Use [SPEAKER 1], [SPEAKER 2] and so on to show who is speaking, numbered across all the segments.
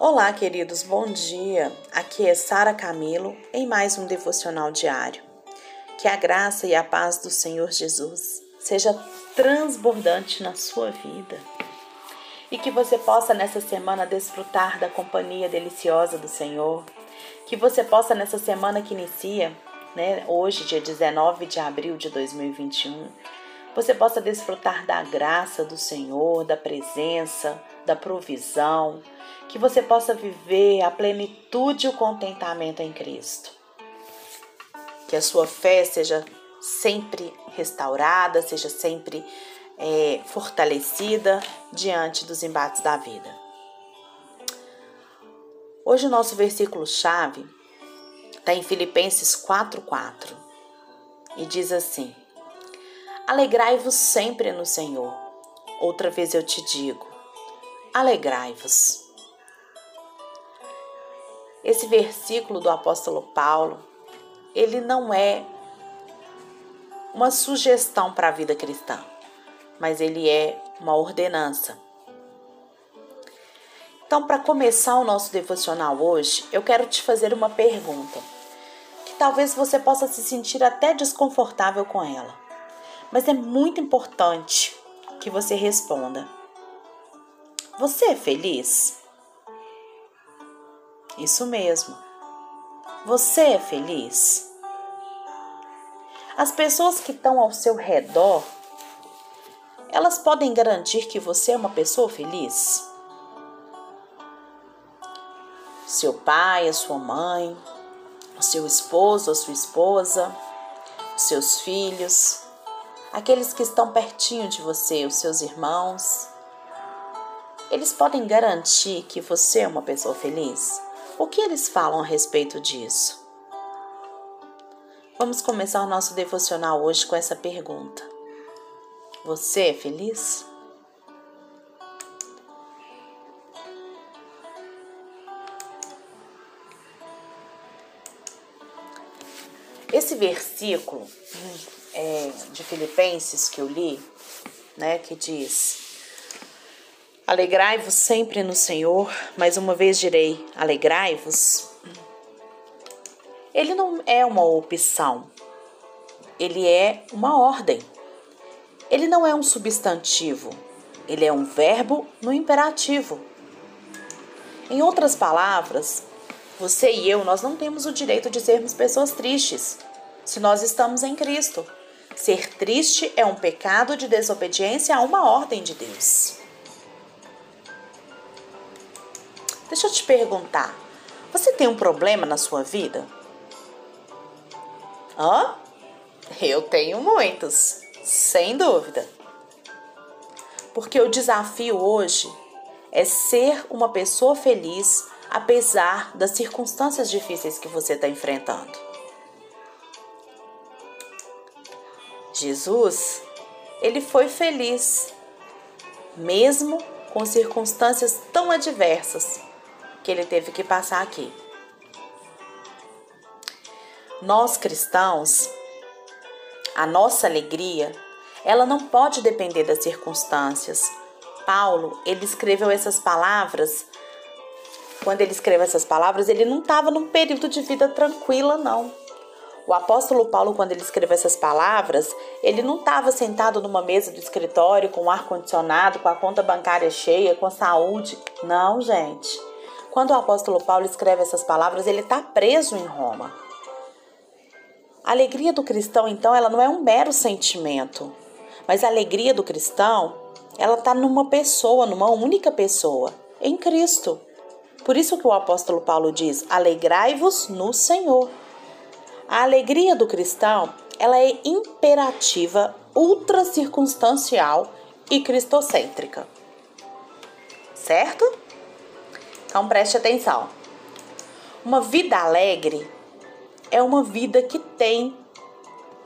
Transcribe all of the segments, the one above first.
[SPEAKER 1] Olá, queridos, bom dia. Aqui é Sara Camilo em mais um devocional diário. Que a graça e a paz do Senhor Jesus seja transbordante na sua vida e que você possa nessa semana desfrutar da companhia deliciosa do Senhor. Que você possa nessa semana que inicia, né, hoje, dia 19 de abril de 2021, você possa desfrutar da graça do Senhor, da presença, da provisão, que você possa viver a plenitude e o contentamento em Cristo. Que a sua fé seja sempre restaurada, seja sempre é, fortalecida diante dos embates da vida. Hoje o nosso versículo-chave está em Filipenses 4,4 e diz assim: Alegrai-vos sempre no Senhor. Outra vez eu te digo: alegrai-vos. Esse versículo do apóstolo Paulo, ele não é uma sugestão para a vida cristã, mas ele é uma ordenança. Então, para começar o nosso devocional hoje, eu quero te fazer uma pergunta que talvez você possa se sentir até desconfortável com ela mas é muito importante que você responda: Você é feliz? Isso mesmo. Você é feliz? As pessoas que estão ao seu redor, elas podem garantir que você é uma pessoa feliz? Seu pai, a sua mãe, o seu esposo, a sua esposa, os seus filhos, aqueles que estão pertinho de você, os seus irmãos, eles podem garantir que você é uma pessoa feliz? O que eles falam a respeito disso? Vamos começar o nosso devocional hoje com essa pergunta: Você é feliz? Esse versículo é, de Filipenses que eu li, né, que diz: Alegrai-vos sempre no Senhor, mais uma vez direi: alegrai-vos. Ele não é uma opção, ele é uma ordem. Ele não é um substantivo, ele é um verbo no imperativo. Em outras palavras, você e eu, nós não temos o direito de sermos pessoas tristes se nós estamos em Cristo. Ser triste é um pecado de desobediência a uma ordem de Deus. Deixa eu te perguntar: você tem um problema na sua vida? Hã? Eu tenho muitos, sem dúvida. Porque o desafio hoje é ser uma pessoa feliz apesar das circunstâncias difíceis que você está enfrentando. Jesus, ele foi feliz, mesmo com circunstâncias tão adversas que ele teve que passar aqui. Nós cristãos, a nossa alegria, ela não pode depender das circunstâncias. Paulo, ele escreveu essas palavras. Quando ele escreveu essas palavras, ele não estava num período de vida tranquila, não. O apóstolo Paulo, quando ele escreveu essas palavras, ele não estava sentado numa mesa do escritório com ar condicionado, com a conta bancária cheia, com saúde. Não, gente. Quando o apóstolo Paulo escreve essas palavras, ele está preso em Roma. A alegria do cristão, então, ela não é um mero sentimento, mas a alegria do cristão, ela está numa pessoa, numa única pessoa, em Cristo. Por isso que o apóstolo Paulo diz: alegrai-vos no Senhor. A alegria do cristão, ela é imperativa, ultra circunstancial e cristocêntrica. Certo? Então preste atenção. Uma vida alegre é uma vida que tem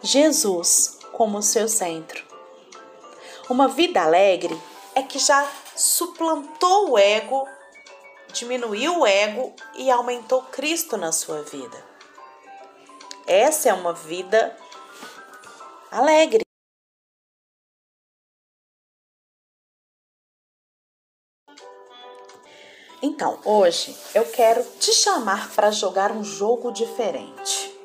[SPEAKER 1] Jesus como seu centro. Uma vida alegre é que já suplantou o ego, diminuiu o ego e aumentou Cristo na sua vida. Essa é uma vida alegre. Então, hoje eu quero te chamar para jogar um jogo diferente.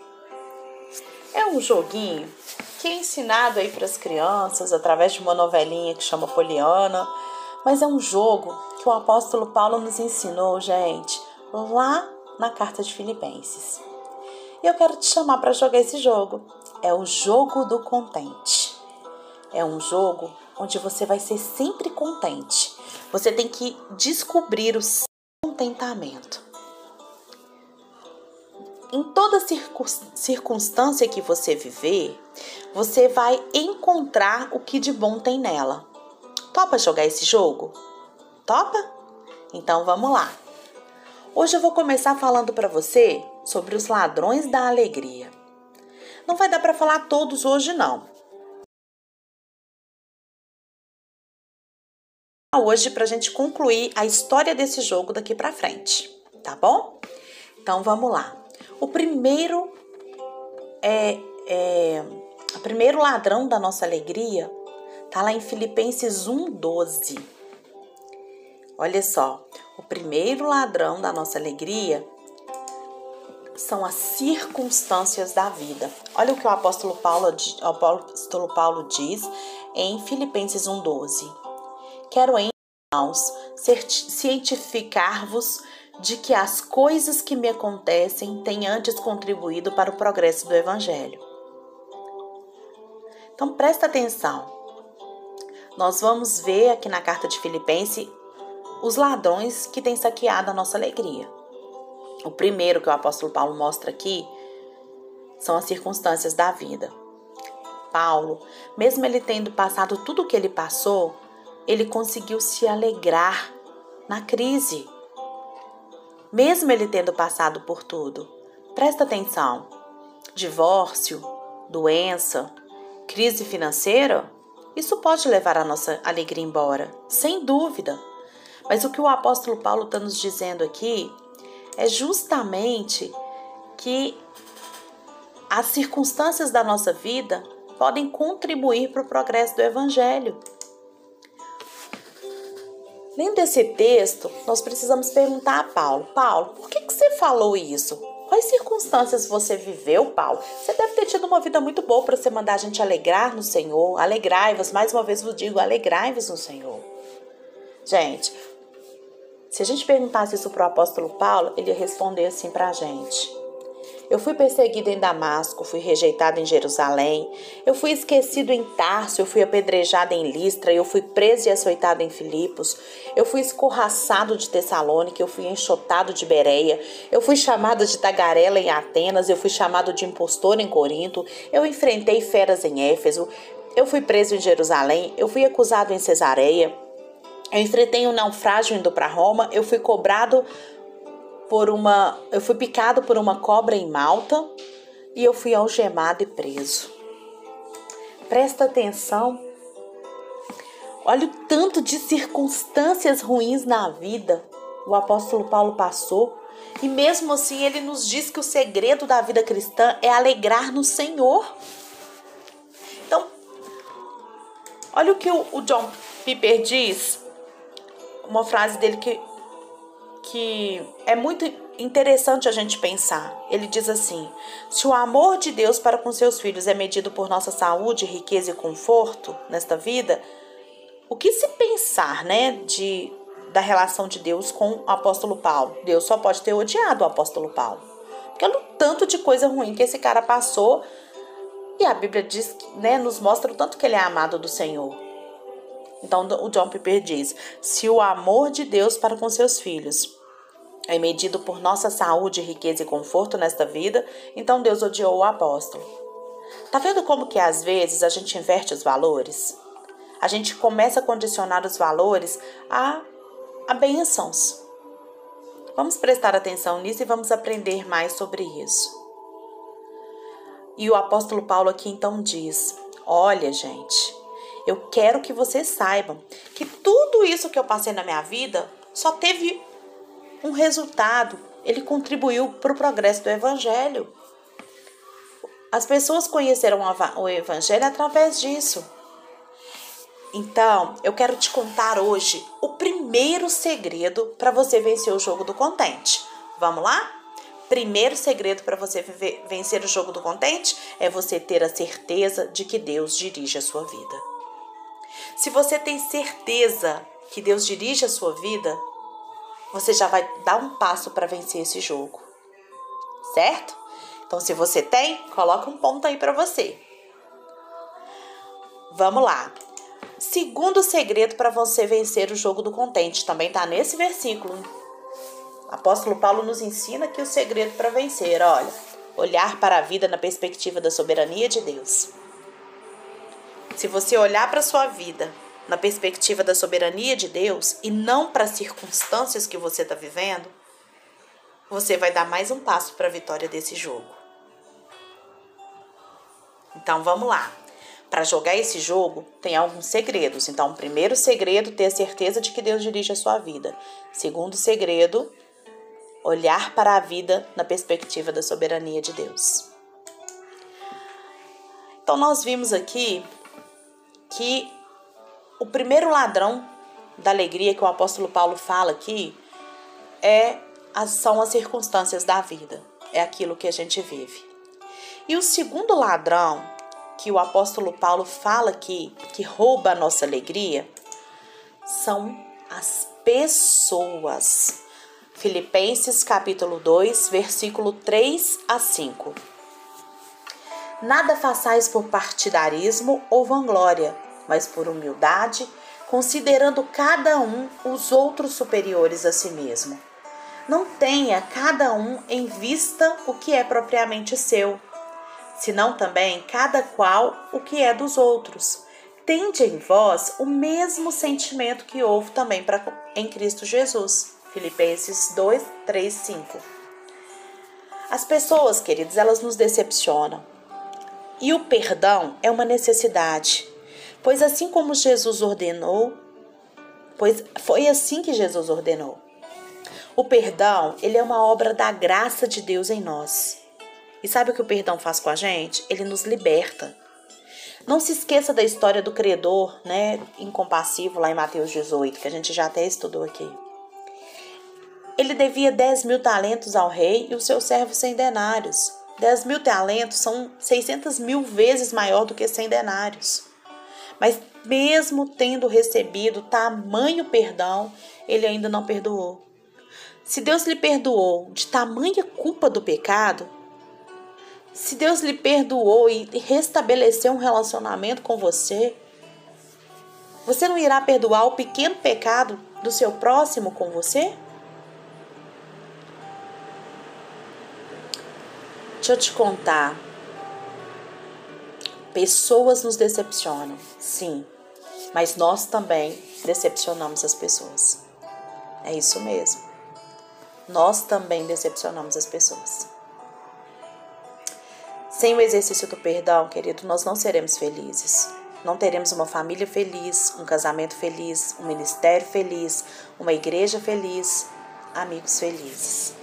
[SPEAKER 1] É um joguinho que é ensinado aí para as crianças através de uma novelinha que chama Poliana, mas é um jogo que o apóstolo Paulo nos ensinou, gente, lá na carta de Filipenses. E eu quero te chamar para jogar esse jogo. É o jogo do contente. É um jogo onde você vai ser sempre contente. Você tem que descobrir o contentamento. Em toda circunstância que você viver, você vai encontrar o que de bom tem nela. Topa jogar esse jogo? Topa? Então vamos lá. Hoje eu vou começar falando para você sobre os ladrões da alegria. Não vai dar para falar todos hoje não. Hoje para a gente concluir a história desse jogo daqui para frente, tá bom? Então vamos lá. O primeiro é, é o primeiro ladrão da nossa alegria tá lá em Filipenses 1:12. Olha só, o primeiro ladrão da nossa alegria são as circunstâncias da vida. Olha o que o apóstolo Paulo, o apóstolo Paulo diz em Filipenses 1:12. Quero em irmãos cientificar-vos de que as coisas que me acontecem têm antes contribuído para o progresso do Evangelho. Então presta atenção. Nós vamos ver aqui na carta de Filipenses os ladrões que têm saqueado a nossa alegria. O primeiro que o apóstolo Paulo mostra aqui são as circunstâncias da vida. Paulo, mesmo ele tendo passado tudo o que ele passou, ele conseguiu se alegrar na crise mesmo ele tendo passado por tudo. Presta atenção: divórcio, doença, crise financeira, isso pode levar a nossa alegria embora, sem dúvida. Mas o que o apóstolo Paulo está nos dizendo aqui é justamente que as circunstâncias da nossa vida podem contribuir para o progresso do evangelho. Lendo esse texto, nós precisamos perguntar a Paulo: Paulo, por que, que você falou isso? Quais circunstâncias você viveu, Paulo? Você deve ter tido uma vida muito boa para você mandar a gente alegrar no Senhor. Alegrai-vos, mais uma vez vos digo, alegrai-vos no Senhor. Gente, se a gente perguntasse isso para o apóstolo Paulo, ele ia responder assim para a gente: eu fui perseguido em Damasco, fui rejeitado em Jerusalém, eu fui esquecido em Tarso, eu fui apedrejado em Listra, eu fui preso e açoitado em Filipos, eu fui escorraçado de Tessalônica, eu fui enxotado de Bereia, eu fui chamado de tagarela em Atenas, eu fui chamado de impostor em Corinto, eu enfrentei feras em Éfeso, eu fui preso em Jerusalém, eu fui acusado em Cesareia, eu enfrentei um naufrágio indo para Roma, eu fui cobrado por uma. Eu fui picado por uma cobra em Malta e eu fui algemado e preso. Presta atenção. Olha o tanto de circunstâncias ruins na vida o apóstolo Paulo passou. E mesmo assim, ele nos diz que o segredo da vida cristã é alegrar no Senhor. Então, olha o que o John Piper diz, uma frase dele que que é muito interessante a gente pensar. Ele diz assim: se o amor de Deus para com seus filhos é medido por nossa saúde, riqueza e conforto nesta vida, o que se pensar, né, de da relação de Deus com o apóstolo Paulo? Deus só pode ter odiado o apóstolo Paulo. Pelo tanto de coisa ruim que esse cara passou, e a Bíblia diz, né, nos mostra o tanto que ele é amado do Senhor. Então o John Piper diz: se o amor de Deus para com seus filhos é medido por nossa saúde, riqueza e conforto nesta vida, então Deus odiou o apóstolo. Tá vendo como que às vezes a gente inverte os valores? A gente começa a condicionar os valores a, a bênçãos. Vamos prestar atenção nisso e vamos aprender mais sobre isso. E o apóstolo Paulo aqui então diz: Olha, gente, eu quero que vocês saibam que tudo isso que eu passei na minha vida só teve um resultado, ele contribuiu para o progresso do Evangelho. As pessoas conheceram o Evangelho através disso. Então, eu quero te contar hoje o primeiro segredo para você vencer o jogo do contente. Vamos lá? Primeiro segredo para você vencer o jogo do contente é você ter a certeza de que Deus dirige a sua vida. Se você tem certeza que Deus dirige a sua vida, você já vai dar um passo para vencer esse jogo. Certo? Então, se você tem, coloca um ponto aí para você. Vamos lá. Segundo segredo para você vencer o jogo do contente, também está nesse versículo. Apóstolo Paulo nos ensina que o segredo para vencer, olha, olhar para a vida na perspectiva da soberania de Deus. Se você olhar para a sua vida na perspectiva da soberania de Deus e não para as circunstâncias que você está vivendo, você vai dar mais um passo para a vitória desse jogo. Então vamos lá. Para jogar esse jogo, tem alguns segredos. Então, primeiro segredo, ter a certeza de que Deus dirige a sua vida. Segundo segredo, olhar para a vida na perspectiva da soberania de Deus. Então, nós vimos aqui que o primeiro ladrão da alegria que o apóstolo Paulo fala aqui é são as circunstâncias da vida, é aquilo que a gente vive. E o segundo ladrão que o apóstolo Paulo fala aqui, que rouba a nossa alegria, são as pessoas. Filipenses capítulo 2, versículo 3 a 5. Nada façais por partidarismo ou vanglória, mas por humildade, considerando cada um os outros superiores a si mesmo. Não tenha cada um em vista o que é propriamente seu, senão também cada qual o que é dos outros. Tende em vós o mesmo sentimento que houve também pra, em Cristo Jesus. Filipenses 2, 3, 5. As pessoas, queridos, elas nos decepcionam. E o perdão é uma necessidade, pois assim como Jesus ordenou, pois foi assim que Jesus ordenou. O perdão, ele é uma obra da graça de Deus em nós. E sabe o que o perdão faz com a gente? Ele nos liberta. Não se esqueça da história do credor, né, incompassivo, lá em Mateus 18, que a gente já até estudou aqui. Ele devia 10 mil talentos ao rei e os seus servos 100 denários. 10 mil talentos são 600 mil vezes maior do que 100 denários. Mas mesmo tendo recebido tamanho perdão, ele ainda não perdoou. Se Deus lhe perdoou de tamanha culpa do pecado, se Deus lhe perdoou e restabeleceu um relacionamento com você, você não irá perdoar o pequeno pecado do seu próximo com você? Deixa eu te contar. Pessoas nos decepcionam, sim, mas nós também decepcionamos as pessoas. É isso mesmo. Nós também decepcionamos as pessoas. Sem o exercício do perdão, querido, nós não seremos felizes. Não teremos uma família feliz, um casamento feliz, um ministério feliz, uma igreja feliz, amigos felizes.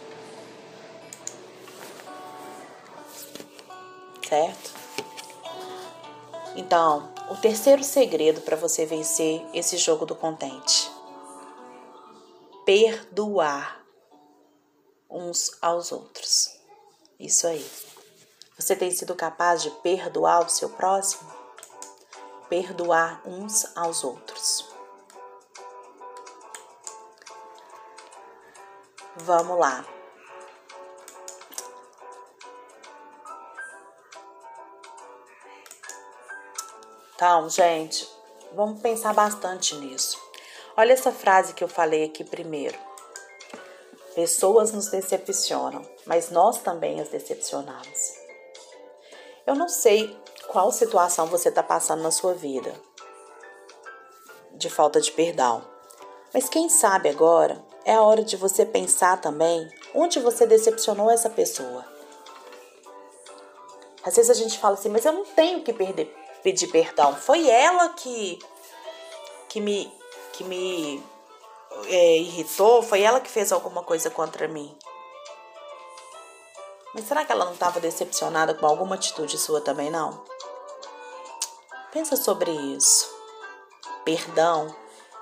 [SPEAKER 1] Certo? Então, o terceiro segredo para você vencer esse jogo do contente: perdoar uns aos outros. Isso aí. Você tem sido capaz de perdoar o seu próximo? Perdoar uns aos outros. Vamos lá. Então, gente, vamos pensar bastante nisso. Olha essa frase que eu falei aqui primeiro. Pessoas nos decepcionam, mas nós também as decepcionamos. Eu não sei qual situação você está passando na sua vida de falta de perdão, mas quem sabe agora é a hora de você pensar também onde você decepcionou essa pessoa. Às vezes a gente fala assim, mas eu não tenho que perder, pedir perdão. Foi ela que que me que me é, irritou, foi ela que fez alguma coisa contra mim. Mas será que ela não estava decepcionada com alguma atitude sua também, não? Pensa sobre isso. Perdão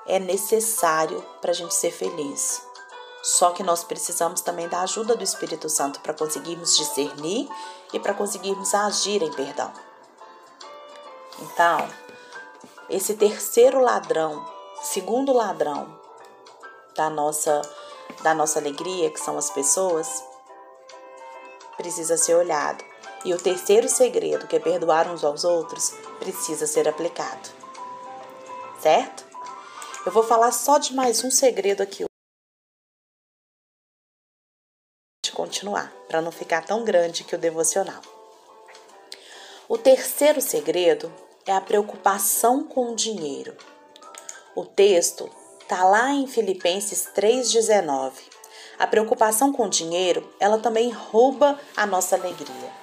[SPEAKER 1] é necessário para a gente ser feliz. Só que nós precisamos também da ajuda do Espírito Santo para conseguirmos discernir e para conseguirmos agir em perdão. Então, esse terceiro ladrão, segundo ladrão da nossa da nossa alegria, que são as pessoas, precisa ser olhado. E o terceiro segredo, que é perdoar uns aos outros, precisa ser aplicado. Certo? Eu vou falar só de mais um segredo aqui. De continuar, para não ficar tão grande que o devocional. O terceiro segredo é a preocupação com o dinheiro. O texto está lá em Filipenses 3,19. A preocupação com o dinheiro, ela também rouba a nossa alegria.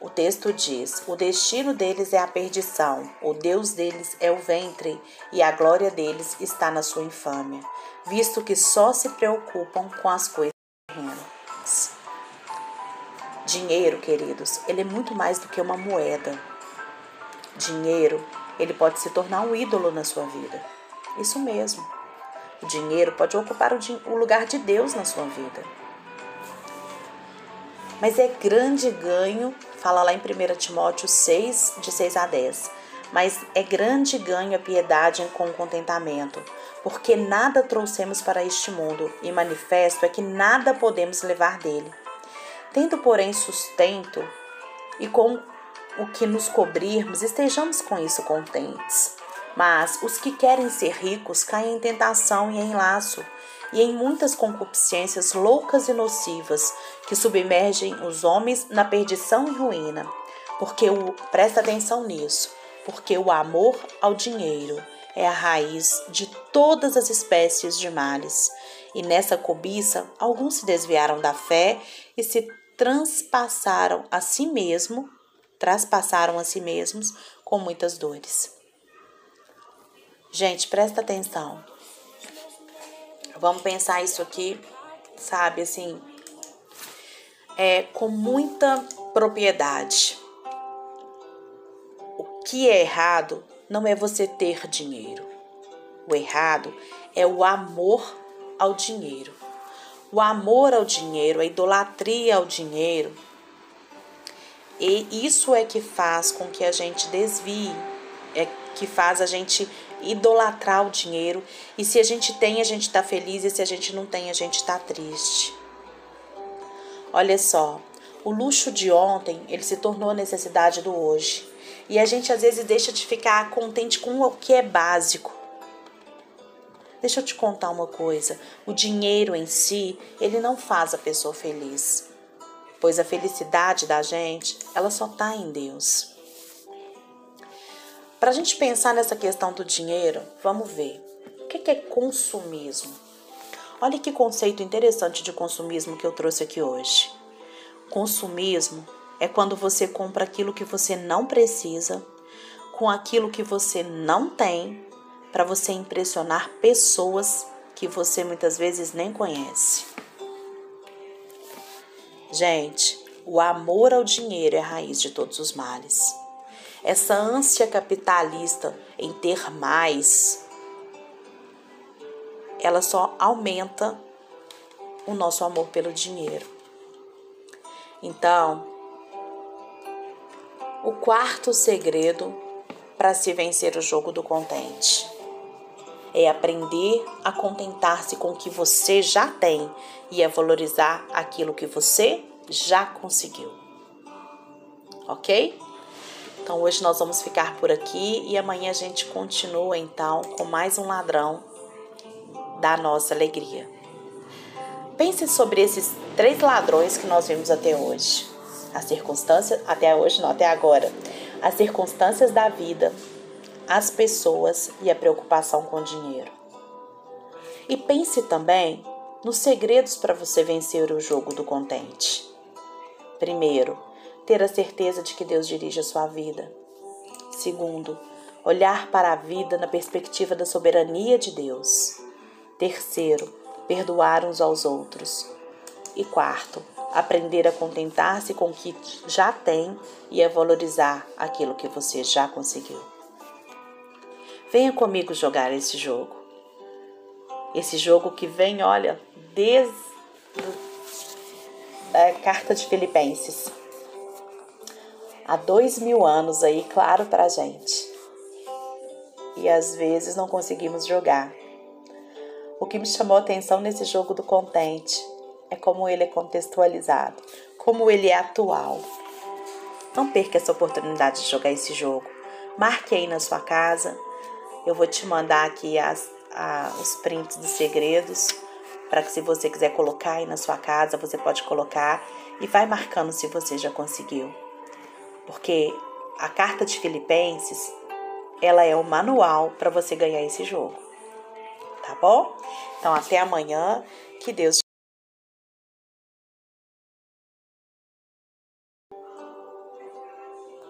[SPEAKER 1] O texto diz: O destino deles é a perdição, o Deus deles é o ventre, e a glória deles está na sua infâmia, visto que só se preocupam com as coisas terrenas. Dinheiro, queridos, ele é muito mais do que uma moeda. Dinheiro, ele pode se tornar um ídolo na sua vida. Isso mesmo. O dinheiro pode ocupar o lugar de Deus na sua vida. Mas é grande ganho, fala lá em 1 Timóteo 6, de 6 a 10. Mas é grande ganho a piedade com contentamento, porque nada trouxemos para este mundo, e manifesto é que nada podemos levar dele. Tendo, porém, sustento e com o que nos cobrirmos, estejamos com isso contentes. Mas os que querem ser ricos caem em tentação e em laço, e em muitas concupiscências loucas e nocivas que submergem os homens na perdição e ruína. Porque o presta atenção nisso, porque o amor ao dinheiro é a raiz de todas as espécies de males. E nessa cobiça, alguns se desviaram da fé e se transpassaram a si mesmo, traspassaram a si mesmos com muitas dores. Gente, presta atenção. Vamos pensar isso aqui, sabe, assim, é, com muita propriedade. O que é errado não é você ter dinheiro. O errado é o amor ao dinheiro. O amor ao dinheiro, a idolatria ao dinheiro. E isso é que faz com que a gente desvie, é que faz a gente idolatrar o dinheiro. E se a gente tem, a gente está feliz, e se a gente não tem, a gente está triste. Olha só, o luxo de ontem, ele se tornou a necessidade do hoje. E a gente às vezes deixa de ficar contente com o que é básico. Deixa eu te contar uma coisa: o dinheiro em si, ele não faz a pessoa feliz. Pois a felicidade da gente, ela só está em Deus. Para a gente pensar nessa questão do dinheiro, vamos ver. O que é consumismo? Olha que conceito interessante de consumismo que eu trouxe aqui hoje. Consumismo é quando você compra aquilo que você não precisa, com aquilo que você não tem, para você impressionar pessoas que você muitas vezes nem conhece. Gente, o amor ao dinheiro é a raiz de todos os males. Essa ânsia capitalista em ter mais, ela só aumenta o nosso amor pelo dinheiro. Então, o quarto segredo para se vencer o jogo do contente é aprender a contentar-se com o que você já tem e a valorizar aquilo que você já conseguiu. Ok? Então hoje nós vamos ficar por aqui e amanhã a gente continua então com mais um ladrão da nossa alegria. Pense sobre esses três ladrões que nós vimos até hoje. As circunstâncias, até hoje não, até agora. As circunstâncias da vida, as pessoas e a preocupação com o dinheiro. E pense também nos segredos para você vencer o jogo do contente. Primeiro, ter a certeza de que Deus dirige a sua vida. Segundo, olhar para a vida na perspectiva da soberania de Deus. Terceiro, perdoar uns aos outros. E quarto, aprender a contentar-se com o que já tem e a valorizar aquilo que você já conseguiu. Venha comigo jogar esse jogo. Esse jogo que vem, olha, desde a carta de Filipenses. Há dois mil anos aí, claro pra gente. E às vezes não conseguimos jogar. O que me chamou a atenção nesse jogo do contente é como ele é contextualizado, como ele é atual. Não perca essa oportunidade de jogar esse jogo. Marque aí na sua casa. Eu vou te mandar aqui as, a, os prints dos segredos para que se você quiser colocar aí na sua casa, você pode colocar e vai marcando se você já conseguiu. Porque a carta de Filipenses, ela é o manual para você ganhar esse jogo. Tá bom? Então até amanhã, que Deus te